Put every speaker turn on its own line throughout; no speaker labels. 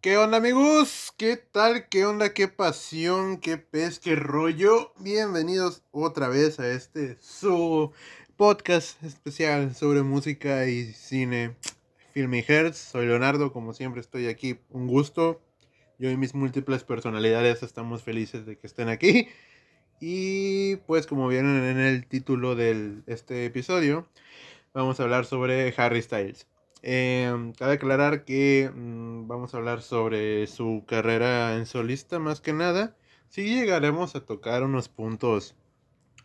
¿Qué onda amigos? ¿Qué tal? ¿Qué onda? ¿Qué pasión? ¿Qué pez? ¿Qué rollo? Bienvenidos otra vez a este su podcast especial sobre música y cine. Filmy Hertz, soy Leonardo, como siempre estoy aquí, un gusto. Yo y mis múltiples personalidades estamos felices de que estén aquí. Y pues como vieron en el título de este episodio, vamos a hablar sobre Harry Styles. Eh, cabe aclarar que mm, vamos a hablar sobre su carrera en solista más que nada. Sí llegaremos a tocar unos puntos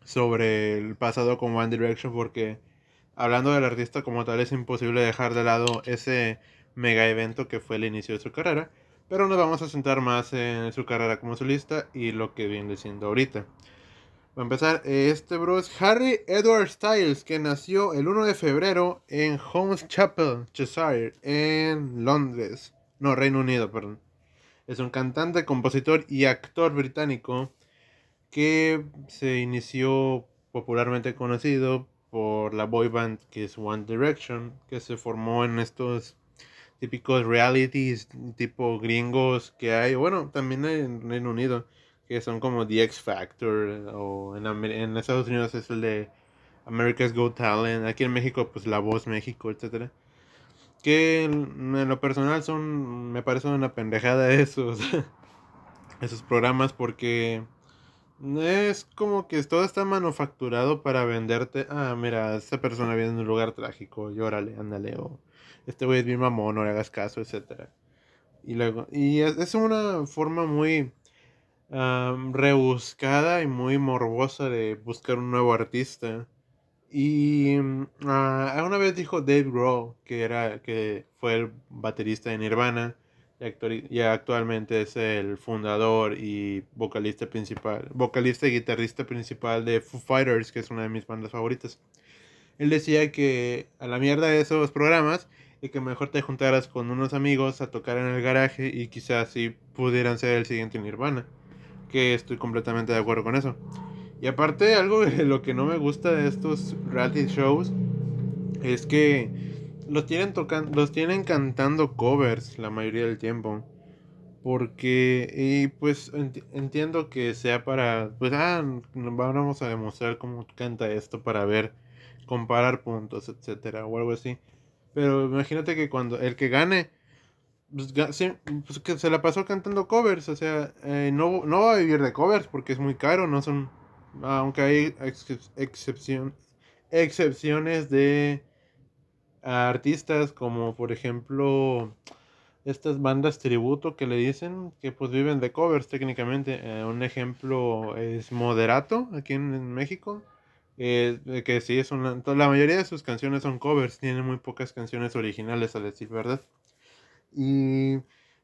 sobre el pasado con One Direction porque hablando del artista como tal es imposible dejar de lado ese mega evento que fue el inicio de su carrera. Pero nos vamos a centrar más en su carrera como solista y lo que viene siendo ahorita. Para empezar, este bro es Harry Edward Styles, que nació el 1 de febrero en Holmes Chapel, Cheshire, en Londres. No, Reino Unido, perdón. Es un cantante, compositor y actor británico que se inició popularmente conocido por la boy band que es One Direction, que se formó en estos típicos realities tipo gringos que hay, bueno, también en Reino Unido que son como The X Factor, o en, en Estados Unidos es el de America's Got Talent, aquí en México pues La Voz México, etcétera. Que en, lo personal son, me parece una pendejada esos, esos programas porque es como que todo está manufacturado para venderte, ah, mira, esta persona viene en un lugar trágico, llórale, ándale, o este güey es bien mamón, no le hagas caso, etcétera. Y luego, y es una forma muy rebuscada y muy morbosa de buscar un nuevo artista. Y uh, una vez dijo Dave Grohl, que, era, que fue el baterista de Nirvana, y, actualmente es el fundador y vocalista principal, vocalista y guitarrista principal de Foo Fighters, que es una de mis bandas favoritas. Él decía que a la mierda esos programas y que mejor te juntaras con unos amigos a tocar en el garaje y quizás así pudieran ser el siguiente Nirvana que estoy completamente de acuerdo con eso. Y aparte, algo de lo que no me gusta de estos reality shows es que los tienen tocando, los tienen cantando covers la mayoría del tiempo. Porque, y pues entiendo que sea para, pues, ah, vamos a demostrar cómo canta esto para ver, comparar puntos, etcétera, o algo así. Pero imagínate que cuando el que gane pues, pues, que se la pasó cantando covers, o sea, eh, no, no va a vivir de covers porque es muy caro, no son, aunque hay excepciones de artistas como por ejemplo estas bandas tributo que le dicen que pues viven de covers técnicamente. Eh, un ejemplo es Moderato aquí en, México. Eh, que sí es una, la mayoría de sus canciones son covers, tienen muy pocas canciones originales a decir verdad. Y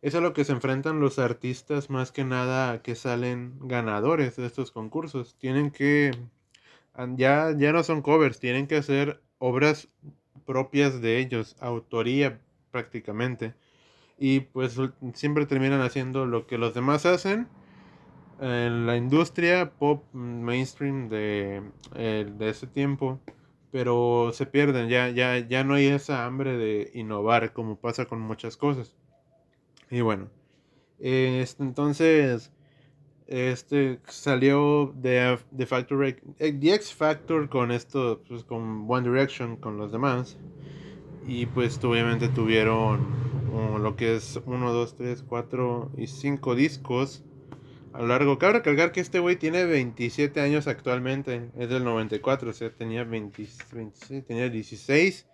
eso es lo que se enfrentan los artistas más que nada que salen ganadores de estos concursos. Tienen que, ya, ya no son covers, tienen que hacer obras propias de ellos, autoría prácticamente. Y pues siempre terminan haciendo lo que los demás hacen en la industria pop mainstream de, eh, de ese tiempo pero se pierden, ya, ya, ya no hay esa hambre de innovar como pasa con muchas cosas. Y bueno, entonces, este salió de, de Factor, eh, The X Factor con esto, pues con One Direction, con los demás. Y pues obviamente tuvieron lo que es 1, 2, 3, 4 y 5 discos a lo largo. Cabe recalcar que este güey tiene 27 años actualmente. Es del 94, o sea, tenía 20, tenía 16,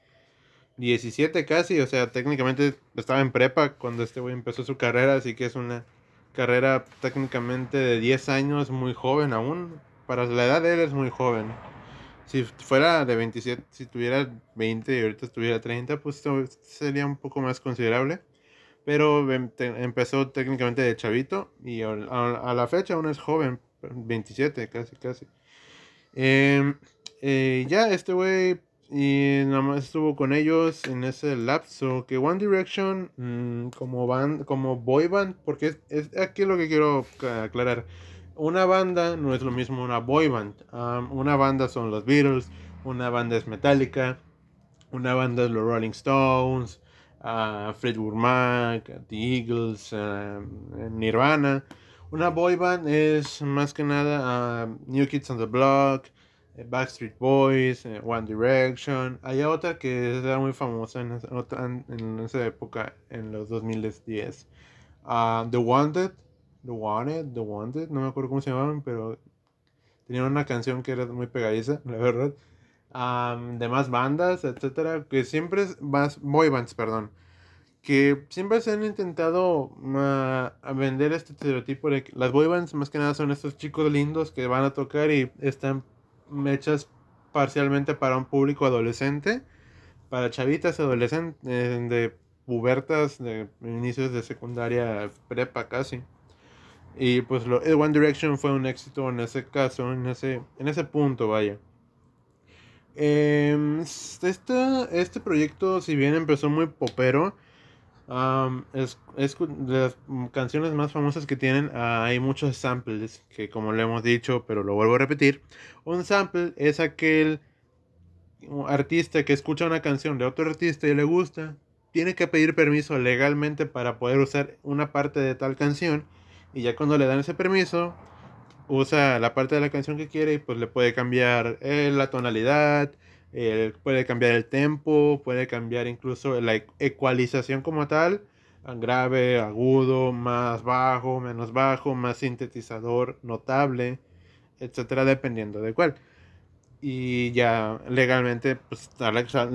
17 casi. O sea, técnicamente estaba en prepa cuando este güey empezó su carrera. Así que es una carrera técnicamente de 10 años, muy joven aún. Para la edad de él es muy joven. Si fuera de 27, si tuviera 20 y ahorita estuviera 30, pues sería un poco más considerable. Pero em, empezó técnicamente de chavito y a, la fecha aún es joven, 27 casi, casi. Em, eh, ya este güey y nada más estuvo con ellos en ese lapso que One Direction mm, como band como boy band porque es, aquí lo que quiero aclarar una banda no es lo mismo una boy band una banda son los Beatles una banda es Metallica una banda es los Rolling Stones a Fleetwood Mac, The Eagles, a Nirvana. Una boy band es más que nada a New Kids on the Block, eh, Backstreet Boys, eh, One Direction. Hay otra que era muy famosa en esa, en esa época, en los 2010. Uh, The Wanted, The Wanted, The Wanted, no me acuerdo cómo se llamaban, pero tenían una canción que era muy pegadiza, la verdad. De más bandas, etcétera, que siempre más boy bands, perdón, que siempre se han intentado uh, vender este estereotipo de que las boy bands más que nada son estos chicos lindos que van a tocar y están hechas parcialmente para un público adolescente, para chavitas adolescentes eh, de pubertas, de inicios de secundaria, prepa casi. Y pues lo, One Direction fue un éxito en ese caso, en ese, en ese punto, vaya. Eh, este, proyecto, si bien empezó muy popero, es, es, de las canciones más famosas que tienen. Ah, hay muchos samples, que como lo hemos dicho, pero lo vuelvo a repetir. Un sample es aquel artista que escucha una canción de otro artista y le gusta, tiene que pedir permiso legalmente para poder usar una parte de tal canción. Y ya cuando le dan ese permiso, usa la parte de la canción que quiere y pues le puede cambiar eh, la tonalidad, puede cambiar el tempo, puede cambiar incluso la ecualización como tal, grave, agudo, más bajo, menos bajo, más sintetizador, notable, etcétera, dependiendo de cuál. Y ya legalmente pues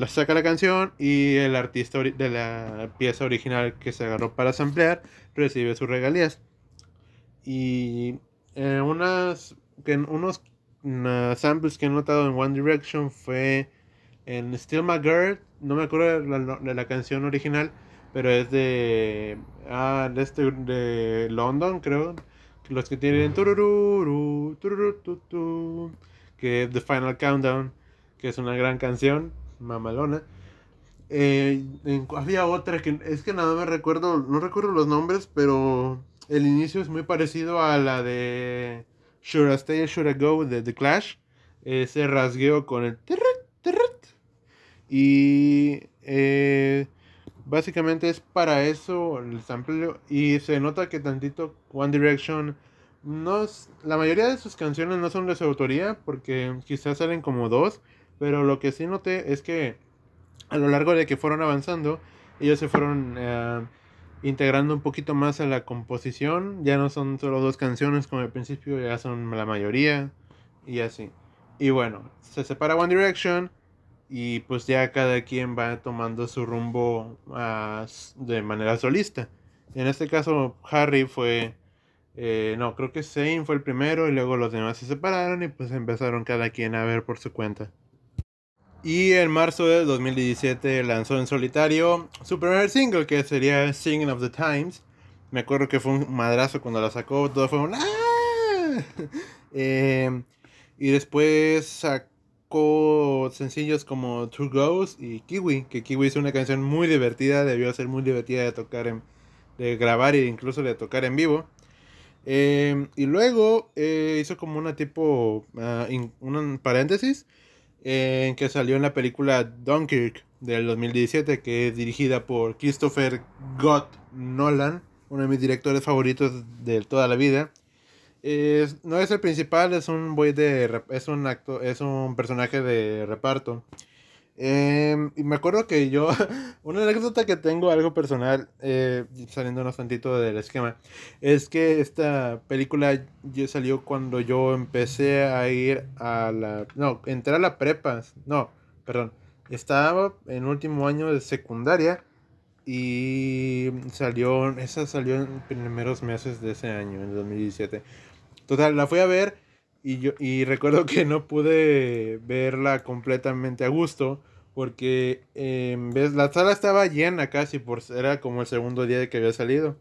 saca la canción y el artista de la pieza original que se agarró para samplear recibe sus regalías. Y eh, unas que unos samples que he notado en One Direction fue en Still My Girl no me acuerdo de la, canción original pero es de ah, de, este, de London creo los que tienen turururu, tururu, que es The Final Countdown, que es una gran canción, mamalona. Eh, había otra que es que nada me recuerdo, no recuerdo los nombres, pero el inicio es muy parecido a la de Should I Stay or Should I Go de The Clash. Ese rasgueo con el y eh, básicamente es para eso el sample y se nota que tantito One Direction no la mayoría de sus canciones no son de su autoría porque quizás salen como dos, pero lo que sí noté es que a lo largo de que fueron avanzando, ellos se fueron eh, integrando un poquito más a la composición, ya no son solo dos canciones como al principio, ya son la mayoría y así. Y bueno, se separa One Direction y pues ya cada quien va tomando su rumbo ah, de manera solista. En este caso, Harry fue eh, no, creo que Zayn fue el primero y luego los demás se separaron y pues empezaron cada quien a ver por su cuenta. Y en marzo de 2017 lanzó en solitario su primer single que sería Singing of the Times. Me acuerdo que fue un madrazo cuando la sacó, todo fue un ¡Ah! em, y después sacó sencillos como True Ghost y Kiwi, que Kiwi es una canción muy divertida, debió ser muy divertida de tocar en, de grabar e incluso de tocar en vivo. Em, y luego eh, hizo como una tipo, uh, un paréntesis, en que salió en la película Dunkirk del 2017, que es dirigida por Christopher Gott Nolan, uno de mis directores favoritos de toda la vida. no es el principal, es un boy de es un acto, es un personaje de reparto. Em, y me acuerdo que yo, una anécdota que tengo, algo personal, eh, saliéndonos tantito del esquema, es que esta película ya salió cuando yo empecé a ir a la, no, entré a la prepa, no, perdón, estaba en último año de secundaria y salió, esa salió en primeros meses de ese año, en 2017. Total, la fui a ver y yo y recuerdo que no pude verla completamente a gusto porque em, ves la sala estaba llena casi por era como el segundo día de que había salido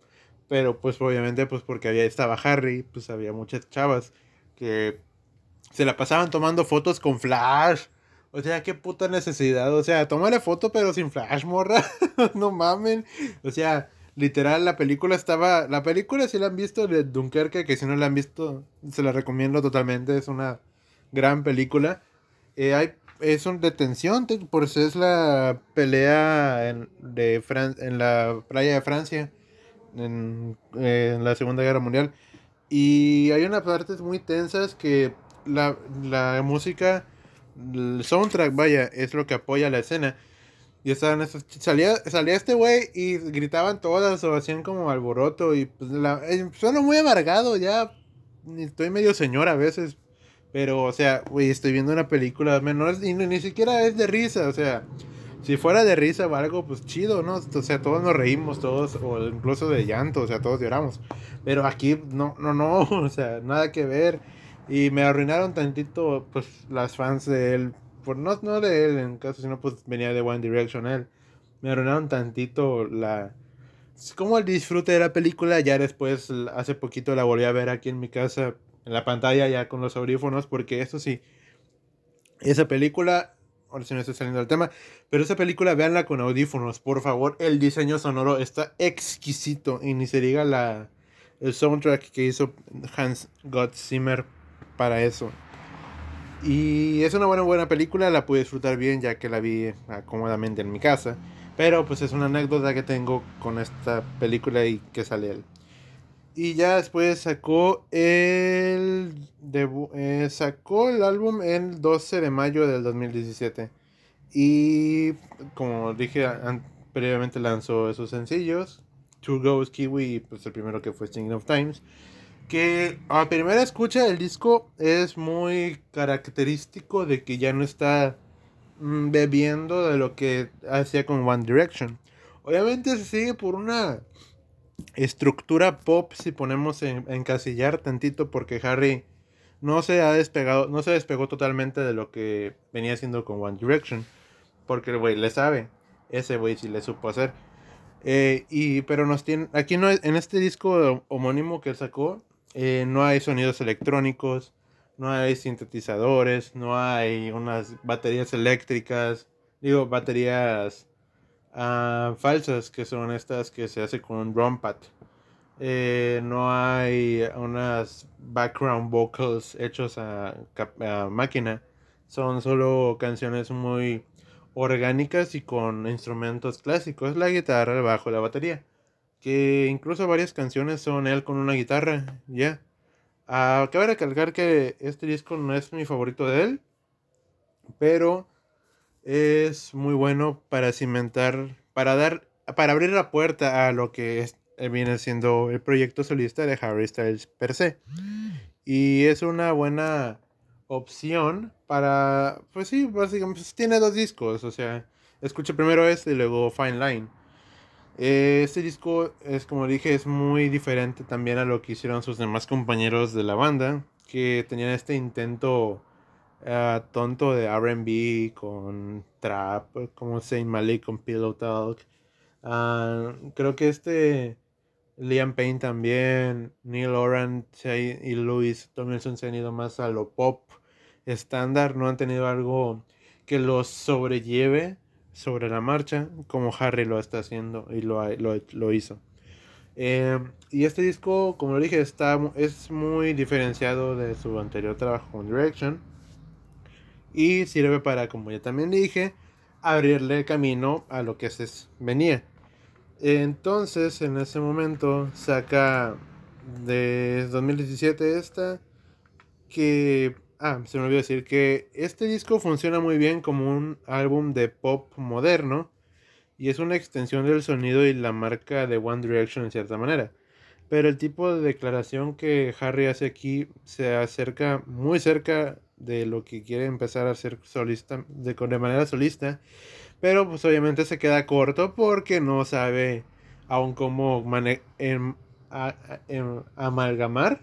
pero pues obviamente pues porque había estaba Harry pues había muchas chavas que se la pasaban tomando fotos con flash. O sea qué puta necesidad o sea tómale foto pero sin flash morra. No mamen. O sea literal la película estaba la película si la han visto de Dunkerque que si no la han visto se la recomiendo totalmente es una gran película eh, hay es un detención, por eso es la pelea en, de en la playa de Francia en, en, la Segunda Guerra Mundial. Y hay unas partes muy tensas que la, la música, el soundtrack, vaya, es lo que apoya la escena. Y estaban salía, salía este güey y gritaban todas o hacían como alboroto y pues la, eh, suena muy amargado ya. Estoy medio señor a veces. Pero, o sea, güey, estoy viendo una película menor y ni, siquiera es de risa, o sea, si fuera de risa o algo, pues chido, ¿no? O sea, todos nos reímos, todos, o incluso de llanto, o sea, todos lloramos. Pero aquí, no, no, no, o sea, nada que ver. Y me arruinaron tantito, pues, las fans de él por no, no de él en caso, sino pues venía de One Direction él. Me arruinaron tantito la... Como el disfrute de la película, ya después, hace poquito la volví a ver aquí en mi casa, en la pantalla ya con los audífonos, porque eso sí, esa película, ahora sí me estoy saliendo del tema, pero esa película véanla con audífonos, por favor, el diseño sonoro está exquisito, y ni se diga la, el soundtrack que hizo Hans Gott Zimmer para eso. Y es una buena, buena película, la pude disfrutar bien ya que la vi cómodamente en mi casa. Pero pues es una anécdota que tengo con esta película y que sale él. Y ya después sacó el, eh, sacó el álbum el 12 de mayo del 2017. Y como dije previamente lanzó esos sencillos. Two Goes Kiwi, pues el primero que fue Singing of Times que a primera escucha el disco es muy característico de que ya no está mm, bebiendo de lo que hacía con One Direction. Obviamente se sigue por una estructura pop si ponemos en, encasillar tantito porque Harry no se ha despegado, no se despegó totalmente de lo que venía haciendo con One Direction. Porque el güey le sabe. Ese güey sí le supo hacer. Eh, y, pero nos tiene, aquí no, en este disco homónimo que él sacó, eh, no hay sonidos electrónicos, no hay sintetizadores, no hay unas baterías eléctricas, digo, baterías ah, falsas, que son estas que se hace con un drum pad. Eh, no hay unas background vocals hechos a, a, máquina. Son solo canciones muy orgánicas y con instrumentos clásicos, la guitarra, el bajo, la batería que incluso varias canciones son él con una guitarra, ya. Ah, cabe recalcar que este disco no es mi favorito de él, pero es muy bueno para cimentar, para dar, para abrir la puerta a lo que eh, viene siendo el proyecto solista de Harry Styles per se. Y es una buena opción para, pues sí, básicamente pues tiene dos discos, o sea, escucha primero este y luego Fine Line. Eh, este disco es como dije, es muy diferente también a lo que hicieron sus demás compañeros de la banda, que tenían este intento uh, tonto de RB con trap, como Saint Malik con Pillow Talk. Uh, creo que este Liam Payne también, Neil Oran y Louis Tomlinson se han ido más a lo pop estándar, no han tenido algo que los sobrelleve sobre la marcha, como Harry lo está haciendo y lo, lo, hizo. Eh, y este disco, como lo dije, está, es muy diferenciado de su anterior trabajo con Direction. Y sirve para, como ya también dije, abrirle camino a lo que se venía. Entonces, en ese momento, saca de 2017 esta, que Ah, se me olvidó decir que este disco funciona muy bien como un álbum de pop moderno y es una extensión del sonido y la marca de One Direction en cierta manera. Pero el tipo de declaración que Harry hace aquí se acerca muy cerca de lo que quiere empezar a hacer solista, de, de manera solista. Pero pues obviamente se queda corto porque no sabe aún cómo em, em, amalgamar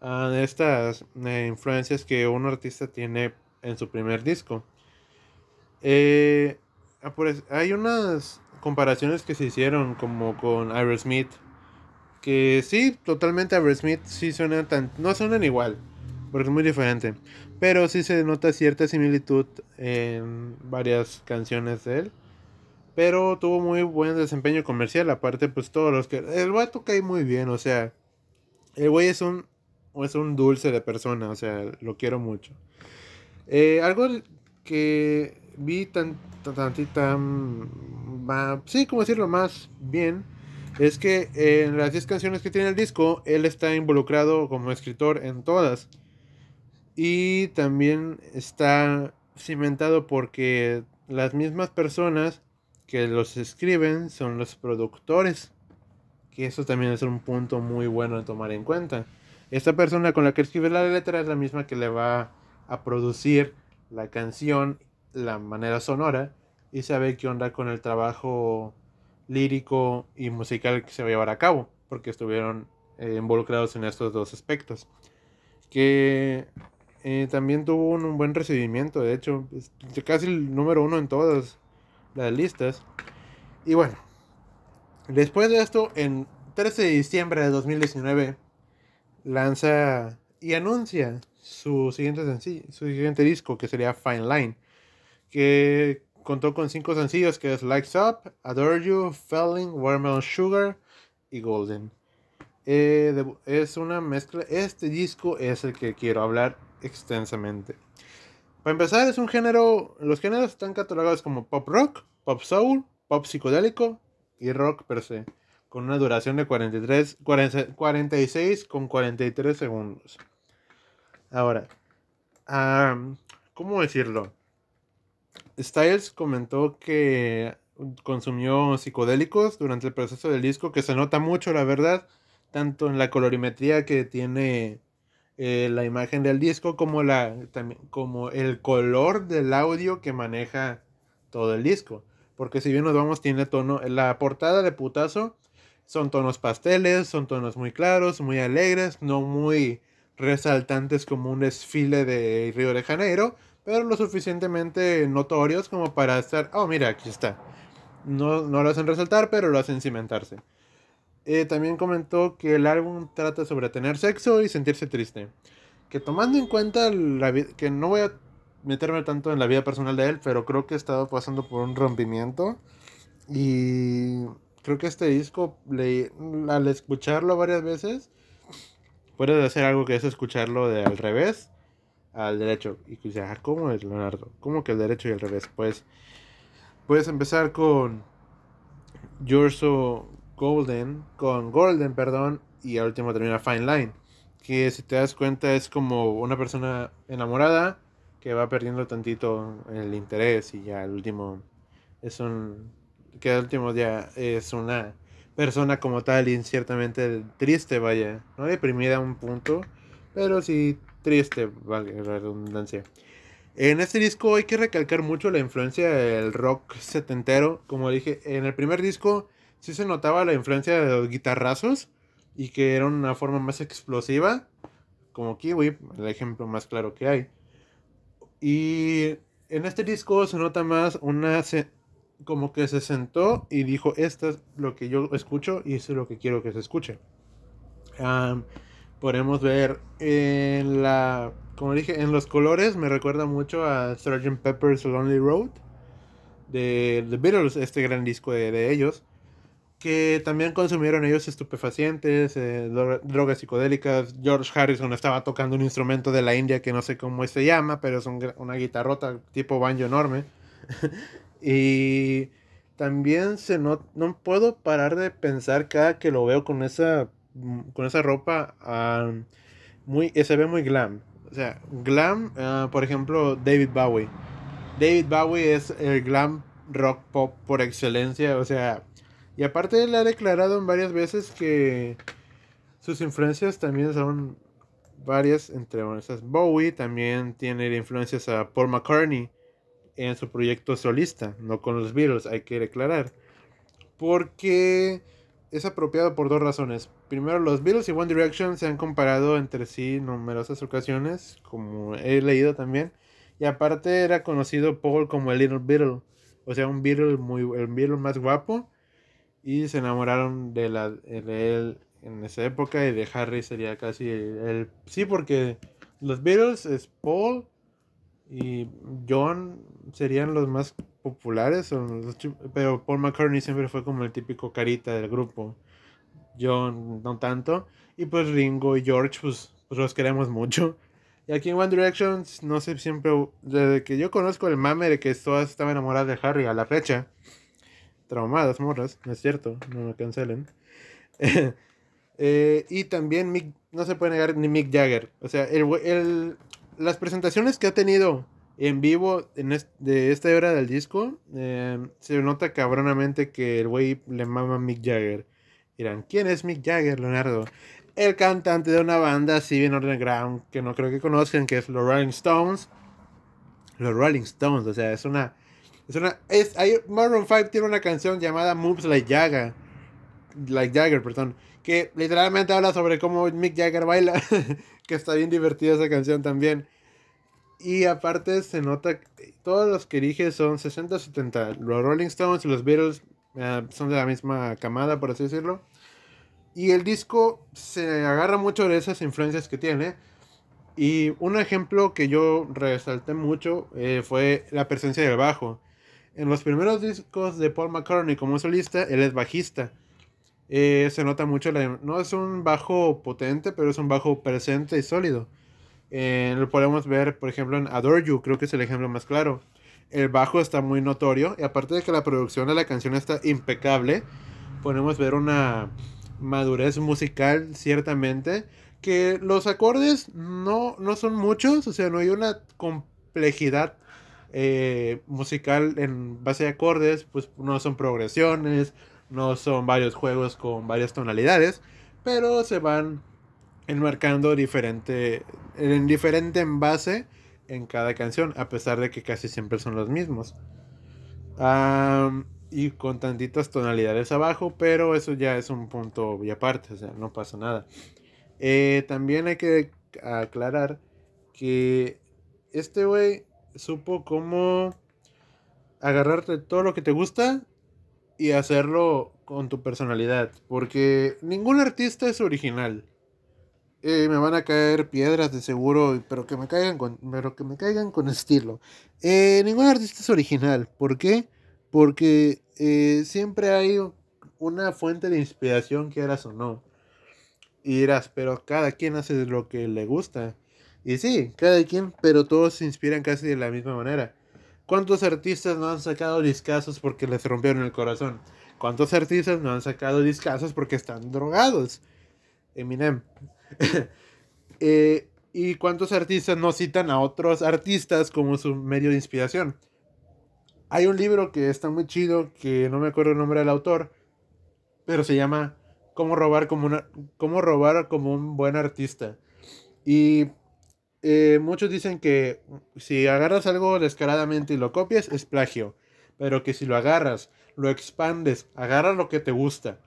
de estas eh, influencias que un artista tiene en su primer disco. Eh, ah, hay unas comparaciones que se hicieron como con Aerosmith. Que sí, totalmente Aerosmith sí suenan tan... No suenan igual, porque es muy diferente. Pero sí se nota cierta similitud en varias canciones de él. Pero tuvo muy buen desempeño comercial. Aparte, pues todos los que... El vato cae muy bien, o sea... El güey es un es un dulce de persona, o sea, lo quiero mucho. Eh, algo que vi tan, tantita, mm, sí, como decirlo más bien, es que en las 10 canciones que tiene el disco, él está involucrado como escritor en todas. Y también está cimentado porque las mismas personas que los escriben son los productores. Que eso también es un punto muy bueno de tomar en cuenta. Esta persona con la que escribe la letra es la misma que le va a producir la canción, la manera sonora, y sabe qué onda con el trabajo lírico y musical que se va a llevar a cabo, porque estuvieron eh, involucrados en estos dos aspectos. Que eh, también tuvo un, buen recibimiento, de hecho, casi el número uno en todas las listas. Y bueno, después de esto, en 13 de diciembre de 2019, lanza y anuncia su siguiente, sencillo, su siguiente disco, que sería Fine Line, que contó con cinco sencillos, que es Lights Up, Adore You, Felling, Watermelon Sugar y Golden. Eh, es una mezcla, este disco es el que quiero hablar extensamente. Para empezar, es un género, los géneros están catalogados como pop rock, pop soul, pop psicodélico y rock per se, con una duración de 43, 46 con 43 segundos. Ahora, ¿cómo decirlo? Styles comentó que consumió psicodélicos durante el proceso del disco, que se nota mucho, la verdad, tanto en la colorimetría que tiene eh, la imagen del disco como, la, también, como el color del audio que maneja todo el disco. Porque si bien nos vamos, tiene tono, la portada de putazo son tonos pasteles, son tonos muy claros, muy alegres, no muy resaltantes como un desfile de Río de Janeiro, pero lo suficientemente notorios como para estar, oh mira, aquí está. No, no lo hacen resaltar, pero lo hacen cimentarse. Eh, también comentó que el álbum trata sobre tener sexo y sentirse triste. Que tomando en cuenta la que no voy a meterme tanto en la vida personal de él, pero creo que he estado pasando por un rompimiento. Y creo que este disco, al escucharlo varias veces, puedes hacer algo que es escucharlo de al revés al derecho. Y que ah, ¿cómo es Leonardo? ¿Cómo que el derecho y el revés? Pues puedes empezar con You're Golden, con Golden, perdón, y al último termina Fine Line, que si te das cuenta es como una persona enamorada que va perdiendo tantito el interés y ya al último es un que al último ya es una persona como tal y ciertamente triste, vaya, no deprimida a un punto, pero sí triste, vale, redundancia. En este disco hay que recalcar mucho la influencia del rock setentero, como dije, en el primer disco sí se notaba la influencia de los guitarrazos y que era una forma más explosiva, como Kiwi, el ejemplo más claro que hay. Y en este disco se nota más una... como que se sentó y dijo, esto es lo que yo escucho y esto es lo que quiero que se escuche. podemos ver en la... Como dije, en los colores me recuerda mucho a Sgt. Pepper's Lonely Road de The Beatles, este gran disco de ellos que también consumieron ellos estupefacientes, eh, drogas psicodélicas. George Harrison estaba tocando un instrumento de la India que no sé cómo se llama, pero es una guitarrota tipo banjo enorme. y también se no, no puedo parar de pensar cada que lo veo con esa, con esa ropa, muy, se ve muy glam. O sea, glam, ah, por ejemplo, David Bowie. David Bowie es el glam rock pop por excelencia, o sea, y aparte él ha declarado en varias veces que sus influencias también son varias, entre esas Bowie también tiene influencias a Paul McCartney en su proyecto solista, no con los Beatles, hay que declarar. Porque es apropiado por dos razones. Primero, los Beatles y One Direction se han comparado entre sí numerosas ocasiones, como he leído también. Y aparte era conocido Paul como el Little Beatle, o sea, un Beatle muy, el más guapo y se enamoraron de, la, de él en esa época y de Harry sería casi el, sí porque los Beatles es Paul y John serían los más populares pero Paul McCartney siempre fue como el típico carita del grupo John no tanto y pues Ringo y George pues, pues los queremos mucho Y aquí en One Direction, no sé, siempre, desde que yo conozco el mame de que todas estaban enamoradas de Harry a la fecha, traumadas, morras, no es cierto, no me cancelen. Eh, y también Mick, no se puede negar ni Mick Jagger. O sea, el, las presentaciones que ha tenido en vivo en de esta era del disco, eh, se nota cabronamente que el güey le mama a Mick Jagger. Dirán, ¿quién es Mick Jagger, Leonardo? El cantante de una banda así bien underground que no creo que conozcan, que es los Rolling Stones. Los Rolling Stones, o sea, es una. Es una. Es, Maroon 5 tiene una canción llamada Moves Like Jagger. Like Jagger, perdón. Que literalmente habla sobre cómo Mick Jagger baila. que está bien divertida esa canción también. Y aparte se nota que todos los que dije son 60-70. Los Rolling Stones y los Beatles eh, son de la misma camada, por así decirlo. Y el disco se agarra mucho de esas influencias que tiene. Y un ejemplo que yo resalté mucho eh, fue la presencia del bajo. En los primeros discos de Paul McCartney como solista, él es bajista. Eh, se nota mucho, la, no es un bajo potente, pero es un bajo presente y sólido. Eh, lo podemos ver, por ejemplo, en Adore You, creo que es el ejemplo más claro. El bajo está muy notorio y aparte de que la producción de la canción está impecable, podemos ver una madurez musical ciertamente, que los acordes no, no son muchos, o sea, no hay una complejidad eh, musical en base a acordes, pues no son progresiones, no son varios juegos con varias tonalidades, pero se van enmarcando diferente, en diferente envase en cada canción, a pesar de que casi siempre son los mismos. y con tantitas tonalidades abajo, pero eso ya es un punto y aparte, o sea, no pasa nada. Eh, también hay que aclarar que este güey supo cómo agarrarte todo lo que te gusta y hacerlo con tu personalidad, porque ningún artista es original. Eh, me van a caer piedras de seguro, pero que me caigan con, pero que me caigan con estilo. Eh, ningún artista es original. ¿Por qué? Porque eh, siempre hay una fuente de inspiración, quieras o no. Y dirás, pero cada quien hace lo que le gusta. Y sí, cada quien, pero todos se inspiran casi de la misma manera. ¿Cuántos artistas no han sacado discazos porque les rompieron el corazón? ¿Cuántos artistas no han sacado discazos porque están drogados? Eminem. Eh, ¿Y cuántos artistas no citan a otros artistas como su medio de inspiración? Hay un libro que está muy chido, que no me acuerdo el nombre del autor, pero se llama Cómo robar como, una, cómo robar como un buen artista. Y eh, muchos dicen que si agarras algo descaradamente y lo copias, es plagio. Pero que si lo agarras, lo expandes, agarras lo que te gusta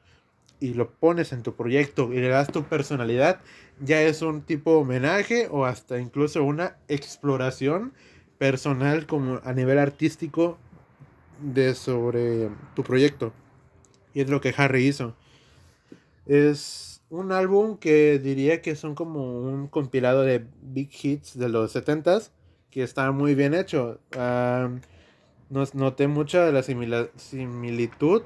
y lo pones en tu proyecto y le das tu personalidad, ya es un tipo homenaje o hasta incluso una exploración personal como a nivel artístico de sobre tu proyecto. Y es lo que Harry hizo. Es un álbum que diría que son como un compilado de big hits de los 70s que está muy bien hecho. nos noté mucha la similitud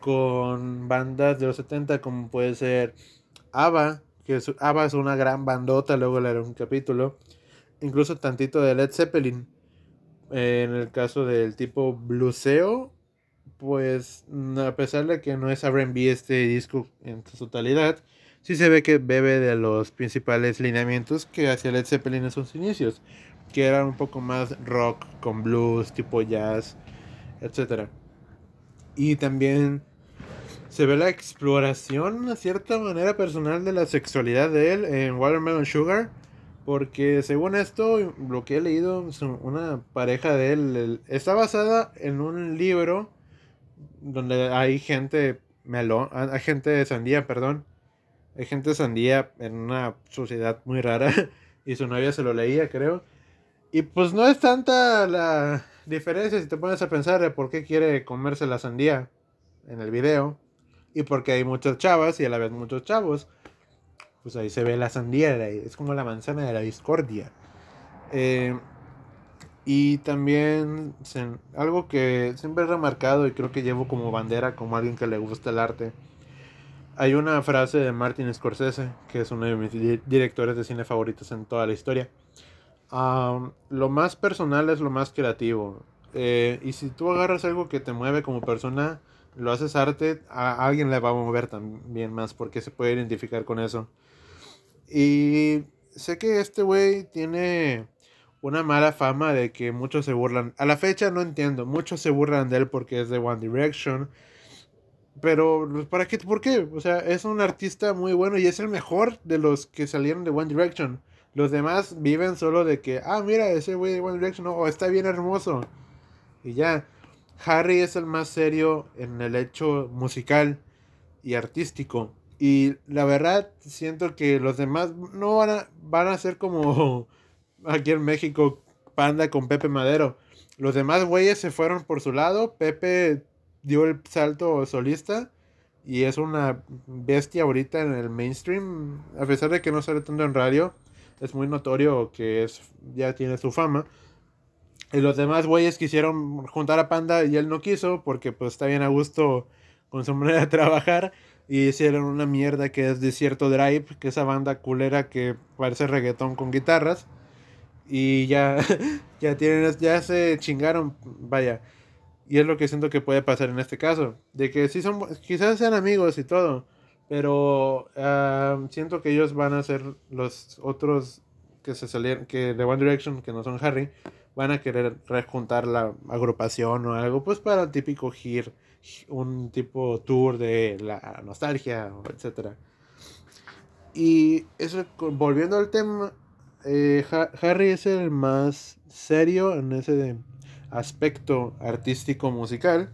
con bandas de los 70 como puede ser ABBA, que es, ABBA es una gran bandota, luego le haré un capítulo, incluso tantito de Led Zeppelin. en el caso del tipo bluseo, pues a pesar de que no es R&B este disco en su totalidad, sí se ve que bebe de los principales lineamientos que hacía Led Zeppelin en sus inicios, que eran un poco más rock con blues, tipo jazz, etc. Y también se ve la exploración, de cierta manera personal, de la sexualidad de él en Watermelon Sugar. Porque según esto, lo que he leído, una pareja de él está basada en un libro donde hay gente melón, hay gente de sandía, perdón. Hay gente sandía en una sociedad muy rara. Y su novia se lo leía, creo. Y pues no es tanta la diferencia si te pones a pensar de por qué quiere comerse la sandía en el video y porque hay muchas chavas y a la vez muchos chavos. Pues ahí se ve la sandía, es como la manzana de la discordia. Eh, y también algo que siempre he remarcado y creo que llevo como bandera, como alguien que le gusta el arte. Hay una frase de Martin Scorsese, que es uno de mis directores de cine favoritos en toda la historia, lo más personal es lo más creativo. Eh, y si tú agarras algo que te mueve como persona, lo haces arte, a alguien le va a mover también más porque se puede identificar con eso. Y sé que este güey tiene una mala fama de que muchos se burlan. A la fecha no entiendo, muchos se burlan de él porque es de One Direction. Pero, ¿para qué? ¿Por qué? O sea, es un artista muy bueno y es el mejor de los que salieron de One Direction. Los demás viven solo de que, ah, mira, ese güey de One Direction, oh, está bien hermoso. Y ya. Harry es el más serio en el hecho musical y artístico. Y la verdad, siento que los demás no van a, van a ser como aquí en México, Panda con Pepe Madero. Los demás güeyes se fueron por su lado. Pepe dio el salto solista y es una bestia ahorita en el mainstream. A pesar de que no sale tanto en radio, es muy notorio que es, ya tiene su fama. Y los demás güeyes quisieron juntar a Panda y él no quiso porque pues está bien a gusto con su manera de trabajar. Y hicieron una mierda que es Desierto Drive, que esa banda culera que parece reggaetón con guitarras. Y ya, ya tienen, ya se chingaron, vaya. Y es lo que siento que puede pasar en este caso. De que sí son, quizás sean amigos y todo. Pero siento que ellos van a ser los otros que se salieron, que de One Direction, que no son Harry, van a querer rejuntar la agrupación o algo, pues para el típico gir, un tipo tour de la nostalgia, etc. Y eso, volviendo al tema, eh, Harry es el más serio en ese aspecto artístico musical.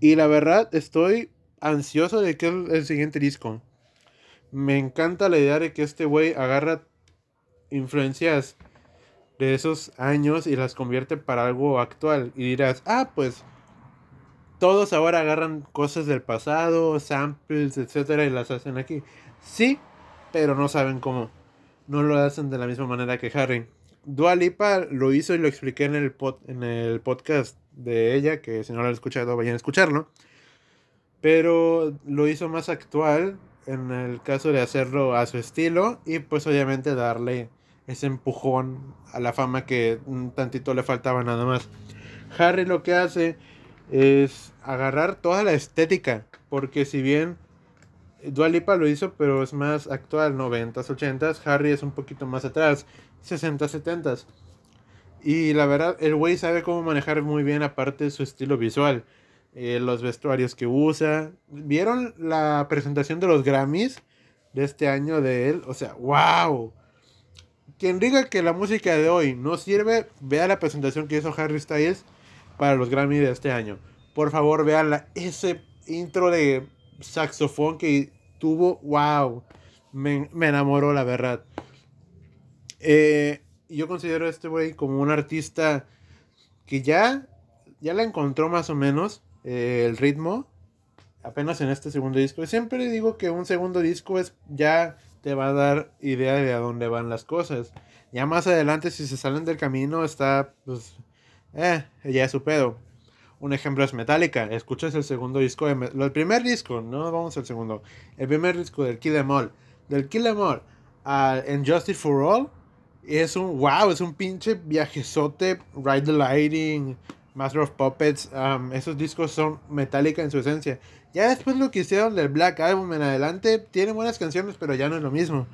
Y la verdad, estoy ansioso de que el, el siguiente disco. Me encanta la idea de que este güey agarra influencias de esos años y las convierte para algo actual. Y dirás, ah, pues todos ahora agarran cosas del pasado, samples, etcétera, y las hacen aquí. Sí, pero no saben cómo. No lo hacen de la misma manera que Harry. Dua Lipa lo hizo y lo expliqué en el, en el podcast de ella, que si no lo han escuchado, vayan a escucharlo. Pero lo hizo más actual en el caso de hacerlo a su estilo y pues obviamente darle ese empujón a la fama que un tantito le faltaba nada más. Harry lo que hace es agarrar toda la estética, porque si bien Dua Lipa lo hizo, pero es más actual, 90s, 80s, Harry es un poquito más atrás, 60 70 Y la verdad, el güey sabe cómo manejar muy bien aparte su estilo visual. Eh, los vestuarios que usa. ¿Vieron la presentación de los Grammys de este año de él? O sea, wow. Quien diga que la música de hoy no sirve, vea la presentación que hizo Harry Styles para los Grammys de este año. Por favor, vean ese intro de saxofón que Wow. Me, me enamoró, la verdad. Eh, yo considero a este güey como un artista que ya, ya la encontró más o menos eh, el ritmo. Apenas en este segundo disco. Siempre digo que un segundo disco es ya te va a dar idea de a dónde van las cosas. Ya más adelante, si se salen del camino, está, pues, eh, ya es su pedo. Un ejemplo es Metallica. Escuchas el segundo disco, de, el primer disco, no vamos al segundo. El primer disco del Kill Em All. Del Kill Em All a Justice for All es un wow, es un pinche viajezote, Ride the Lighting, Master of Puppets, um, esos discos son Metallica en su esencia. Ya después lo que hicieron del Black Album en adelante, tiene buenas canciones, pero ya no es lo mismo.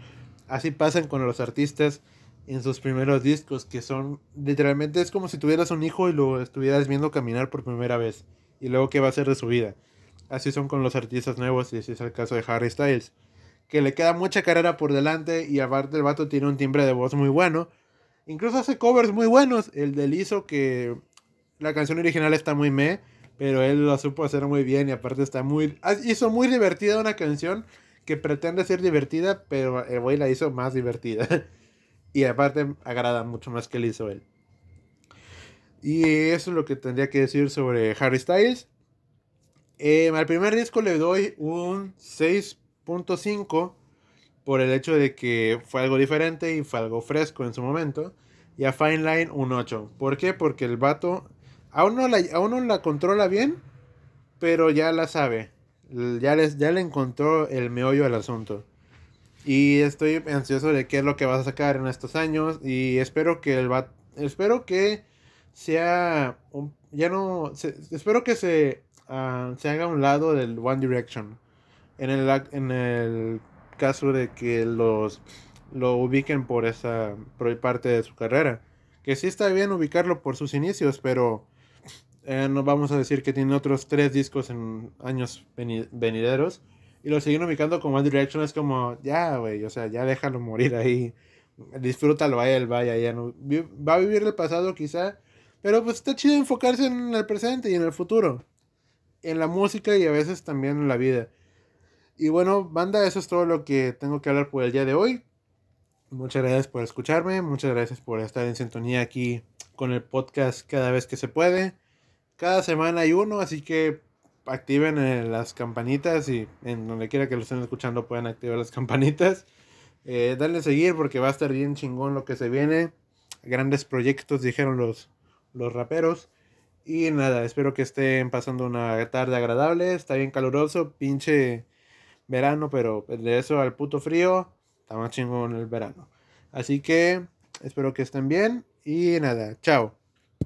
Así pasan con los artistas en sus primeros discos, que son literalmente es como si tuvieras un hijo y lo estuvieras viendo caminar por primera vez. Y luego qué va a hacer de su vida. Así son con los artistas nuevos, y ese es el caso de Harry Styles que le queda mucha carrera por delante y aparte el vato tiene un timbre de voz muy bueno. Incluso hace covers muy buenos. El del hizo que la canción original está muy meh, pero él lo supo hacer muy bien y aparte está muy... Hizo muy divertida una canción que pretende ser divertida, pero el güey la hizo más divertida. y aparte agrada mucho más que le hizo él. Y eso es lo que tendría que decir sobre Harry Styles. Eh, al primer disco le doy un 6 5 por el hecho de que fue algo diferente y fue algo fresco en su momento. Y a Fine Line un 8. ¿Por qué? Porque el vato aún no la, aún no la controla bien, pero ya la sabe. Ya, les, ya le encontró el meollo al asunto. Y estoy ansioso de qué es lo que vas a sacar en estos años. Y espero que el va espero que sea ya no espero que se, uh, se haga un lado del One Direction. En el, en el caso de que los lo ubiquen por esa por parte de su carrera. Que sí está bien ubicarlo por sus inicios, pero eh, no vamos a decir que tiene otros tres discos en años venideros. Y lo siguen ubicando como One Direction. Es como, ya, güey, o sea, ya déjalo morir ahí. Disfrútalo a él, vaya, ya no. Va a vivir el pasado quizá. Pero pues está chido enfocarse en el presente y en el futuro. En la música y a veces también en la vida. Y bueno, banda, eso es todo lo que tengo que hablar por el día de hoy. Muchas gracias por escucharme, muchas gracias por estar en sintonía aquí con el podcast cada vez que se puede. Cada semana hay uno, así que activen eh, las campanitas y en donde quiera que lo estén escuchando pueden activar las campanitas. Eh, a seguir porque va a estar bien chingón lo que se viene. Grandes proyectos, dijeron los, los raperos. Y nada, espero que estén pasando una tarde agradable. Está bien caluroso, pinche verano, pero de eso al puto frío Está más chingón el verano. Así que espero que estén bien y nada, chao.